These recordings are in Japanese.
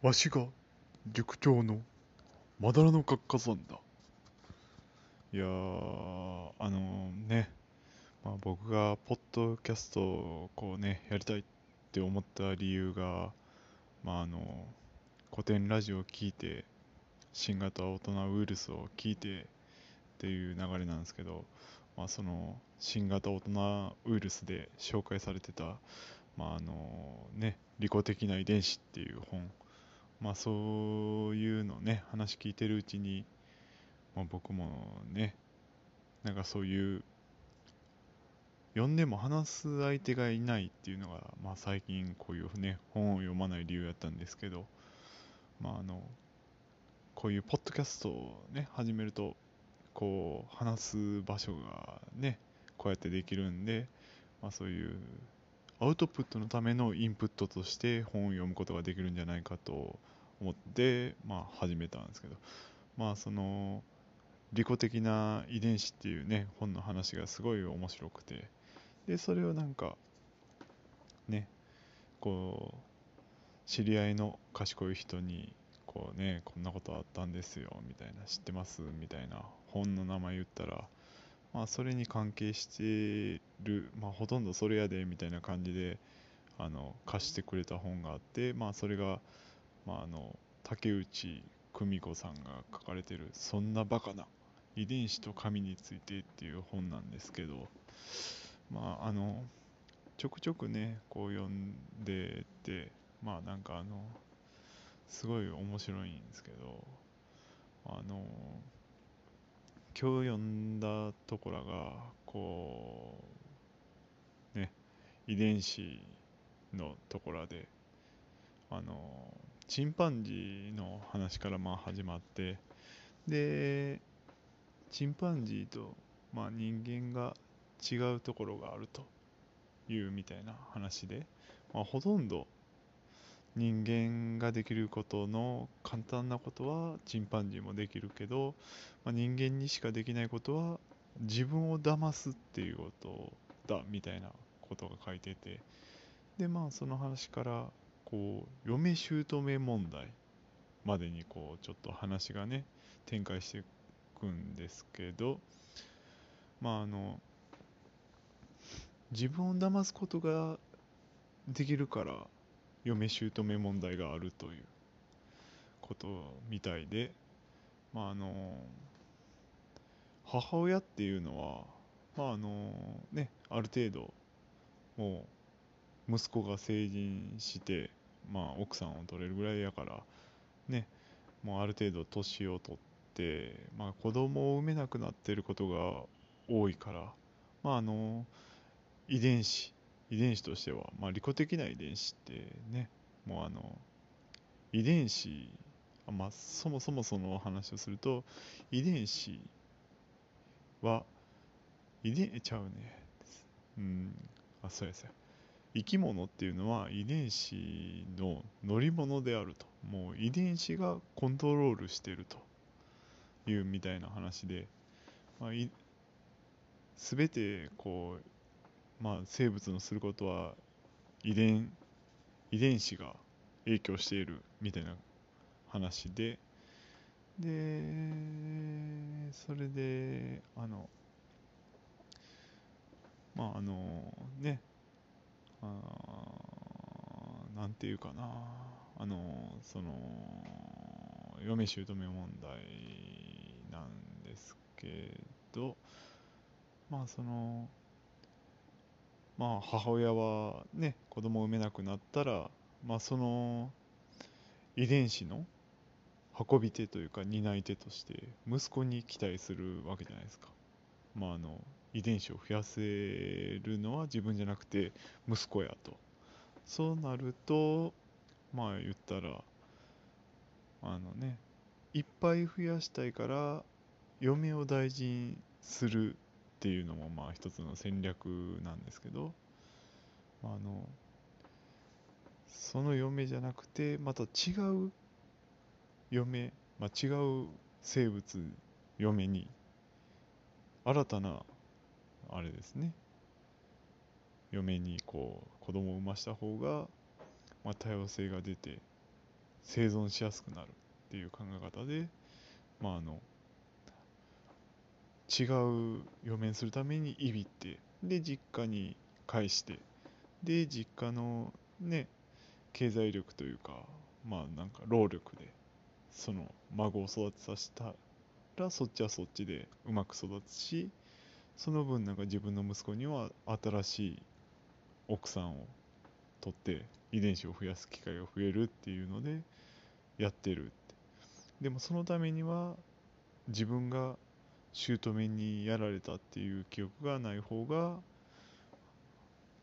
わしが塾長のまだらの活火山だ。いやー、あのね、まあ、僕がポッドキャストをこうね、やりたいって思った理由が、まああの、古典ラジオを聞いて、新型大人ウイルスを聞いてっていう流れなんですけど、まあ、その新型大人ウイルスで紹介されてた、まああのね、利己的な遺伝子っていう本、まあ、そういうのね話聞いてるうちに、まあ、僕もねなんかそういう読んでも話す相手がいないっていうのが、まあ、最近こういうね本を読まない理由やったんですけど、まあ、あのこういうポッドキャストをね始めるとこう話す場所がねこうやってできるんで、まあ、そういうアウトプットのためのインプットとして本を読むことができるんじゃないかと思って、まあ、始めたんですけど、まあ、その利己的な遺伝子っていうね本の話がすごい面白くて。でそれをなんかねこう知り合いの賢い人にこうねこんなことあったんですよみたいな知ってます？みたいな本の名前言ったらまあ、それに関係してる、まあ、ほとんどそれやでみたいな感じであの貸してくれた本があって、まあ、それが、まあ、あの竹内久美子さんが書かれてる「そんなバカな遺伝子と神について」っていう本なんですけど、まあ、あのちょくちょくねこう読んでてまあなんかあのすごい面白いんですけどあの今日読んだところがこうね遺伝子のところであのチンパンジーの話からまあ始まってでチンパンジーと、まあ、人間が違うところがあるというみたいな話で、まあ、ほとんど人間ができることの簡単なことはチンパンジーもできるけど、まあ、人間にしかできないことは自分を騙すっていうことだみたいなことが書いてて。でまあその話からこう嫁姑問題までにこうちょっと話がね展開していくんですけどまああの自分を騙すことができるから嫁姑問題があるということみたいで、まああの母親っていうのは、まああのね、ある程度もう息子が成人して、まあ、奥さんを取れるぐらいやからねもうある程度年を取って、まあ、子供を産めなくなっていることが多いから、まあ、あの遺伝子遺伝子としては、まあ、利己的な遺伝子ってねもうあの遺伝子あ、まあ、そもそもその話をすると遺伝子は遺伝ちゃうね。うん。あそうやそうや。生き物っていうのは遺伝子の乗り物であると。もう遺伝子がコントロールしてると。いうみたいな話で、まあ、い全てこうまあ、生物のすることは遺伝遺伝子が影響しているみたいな話ででそれであのまああのねあなんていうかなあのその嫁姑問題なんですけどまあそのまあ母親はね子供を産めなくなったら、まあ、その遺伝子の運び手というか担い手として息子に期待するわけじゃないですか。まあ、あの遺伝子を増やせるのは自分じゃなくて息子やと。そうなるとまあ言ったらあのねいっぱい増やしたいから嫁を大事にするっていうのもまあ一つの戦略なんですけど、あのその嫁じゃなくてまた違う嫁、まあ、違う生物嫁に新たなあれですね嫁にこう子供を産ました方が、まあ、多様性が出て生存しやすくなるっていう考え方で、まあ、あの違う嫁にするためにいびってで実家に返してで実家のね経済力というかまあなんか労力でその孫を育てさせたらそっちはそっちでうまく育つしその分なんか自分の息子には新しい奥さんを取って遺伝子を増やす機会が増えるっていうのでやってるって。でもそのためには自分が姑にやられたっていう記憶がない方が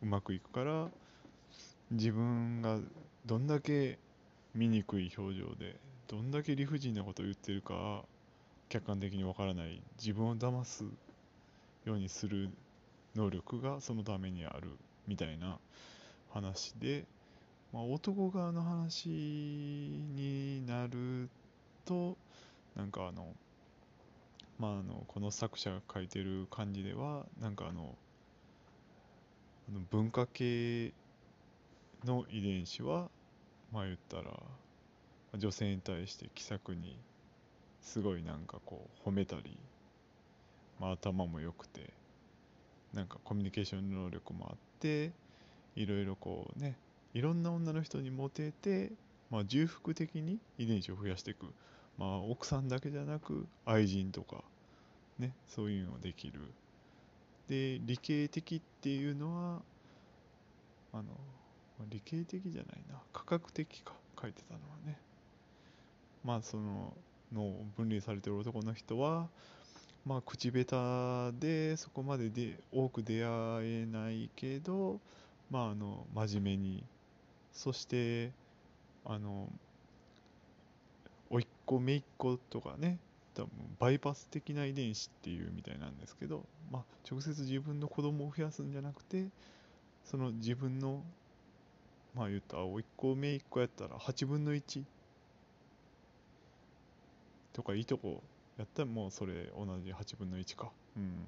うまくいくから自分がどんだけ醜い表情でどんだけ理不尽なことを言ってるか客観的にわからない自分を騙すようにする能力がそのためにあるみたいな話で、まあ、男側の話になるとなんかあのまああのこの作者が書いてる感じではなんかあの文化系の遺伝子はまあ言ったら女性に対して気さくにすごいなんかこう褒めたり、まあ、頭も良くてなんかコミュニケーション能力もあっていろいろこうねいろんな女の人にモテて、まあ、重複的に遺伝子を増やしていく、まあ、奥さんだけじゃなく愛人とかねそういうのできる。で理系的っていうのはあの理系的じゃないな。科学的か書いてたのはね。まあそのの分類されてる男の人はまあ口下手でそこまでで多く出会えないけどまああの真面目に。そしてあの甥っ子姪っ子とかね多分バイパス的な遺伝子っていうみたいなんですけど、まあ、直接自分の子供を増やすんじゃなくてその自分のまあ言ったら甥っ子姪っ子やったら8分の1とかいいとこやったらもうそれ同じ8分の1か。うん。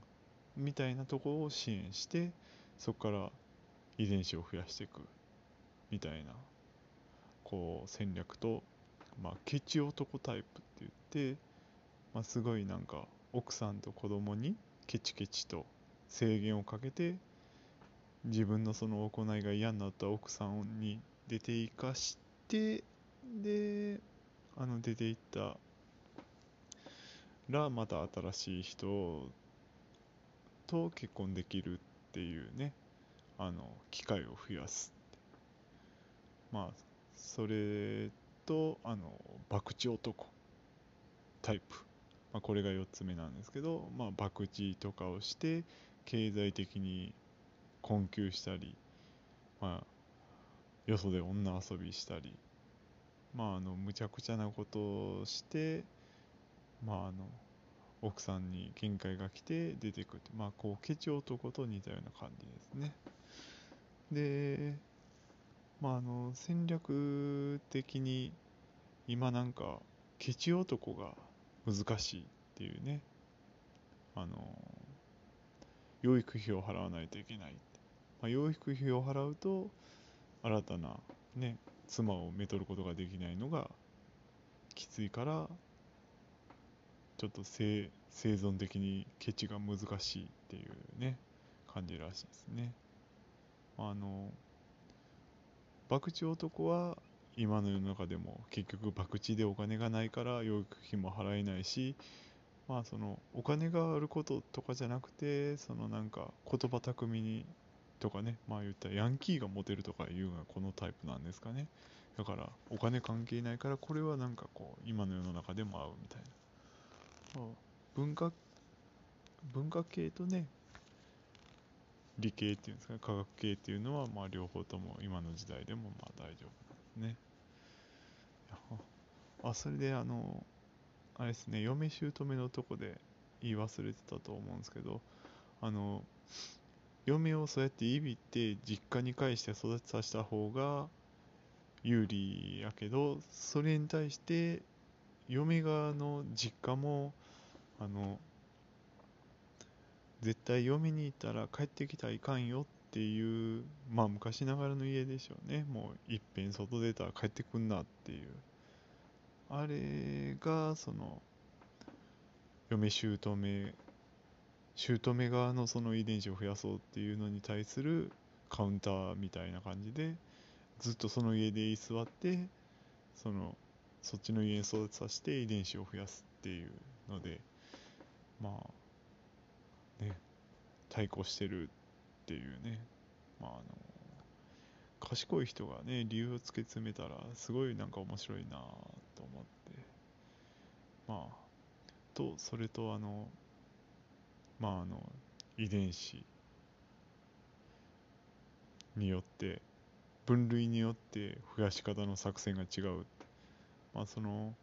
みたいなとこを支援してそこから遺伝子を増やしていくみたいなこう戦略とまあケチ男タイプって言ってまあ、すごいなんか奥さんと子供にケチケチと制限をかけて自分のその行いが嫌になった奥さんに出ていかしてであの出ていったらまた新しい人と結婚できるっていうねあの機会を増やす。まあそれとあの博打男タイプ。まあ、これが4つ目なんですけど、まあ、博打とかをして経済的に困窮したり、まあ、よそで女遊びしたり、まあ、あのむちゃくちゃなことをして、まあ、あの奥さんに限界が来て出てくる。まあこうケチ男と似たような感じですね。でまああの戦略的に今なんかケチ男が難しいっていうね。あの養育費を払わないといけない、まあ、養育費を払うと新たなね妻をめとることができないのがきついからちょっと生生存的にケチが難しいっていうね感じらしいですね。あの博打男は今の世の中でも結局博打でお金がないから養育費も払えないしまあそのお金があることとかじゃなくてそのなんか言葉巧みにとかねまあ言ったらヤンキーがモテるとかいうのがこのタイプなんですかね。だからお金関係ないからこれはなんかこう今の世の中でも合うみたいな、まあ、文化文化系とね理系っていうんですか科学系っていうのはまあ両方とも今の時代でもまあ大丈夫。なんですね。あそれであのあれですね嫁姑のとこで言い忘れてたと思うんですけどあの嫁をそうやっていびって実家に返して育てさせた方が有利やけどそれに対して嫁側の実家もあの絶対嫁に行ったら帰ってきたらいかんよっていうまあ昔ながらの家でしょうね。もういっぺん外出たら帰ってくんなっていう。あれがその嫁姑姑側のその遺伝子を増やそうっていうのに対するカウンターみたいな感じでずっとその家で居座ってそのそっちの家に育てさせて遺伝子を増やすっていうのでまあね対抗してるっていうね。まああの賢い人がね理由を突き詰めたらすごいなんか面白いなと思って。まあとそれとあのまああの遺伝子によって分類によって増やし方の作戦が違うまあその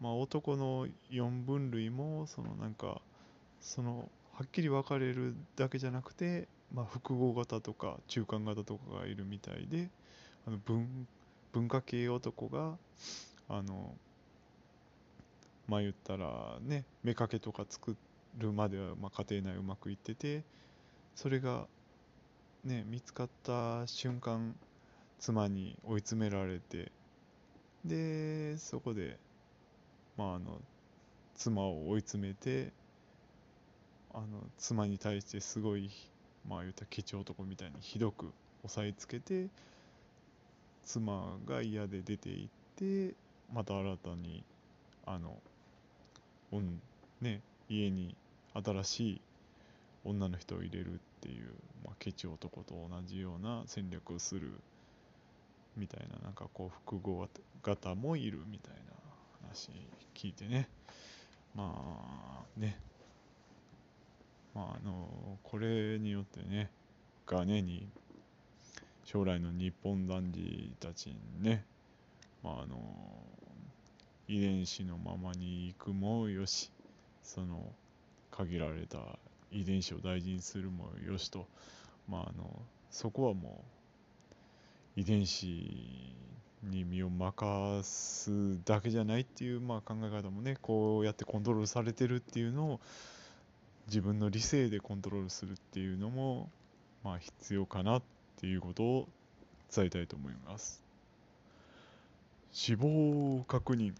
まあ男の4分類もそのなんかそのはっきり分かれるだけじゃなくて、まあ、複合型とか中間型とかがいるみたいであの文文化系男があのまあ言ったらね妾とか作るまではまあ家庭内うまくいっててそれがね見つかった瞬間妻に追い詰められてでそこでまああの妻を追い詰めてあの妻に対してすごいまあ言ったケチ男みたいにひどく押さえつけて妻が嫌で出て行ってまた新たにあの、うんね、家に新しい女の人を入れるっていう、まあ、ケチ男と同じような戦略をするみたいななんかこう複合型もいるみたいな話聞いてね。まあね。まああのこれによってねがねに将来の日本男児たちにねまああの遺伝子のままに行くもよしその限られた遺伝子を大事にするもよしとまああのそこはもう遺伝子に身を任すだけじゃないっていう、まあ、考え方もねこうやってコントロールされてるっていうのを自分の理性でコントロールするっていうのも、まあ、必要かなっていうことを伝えたいと思います。死亡確認。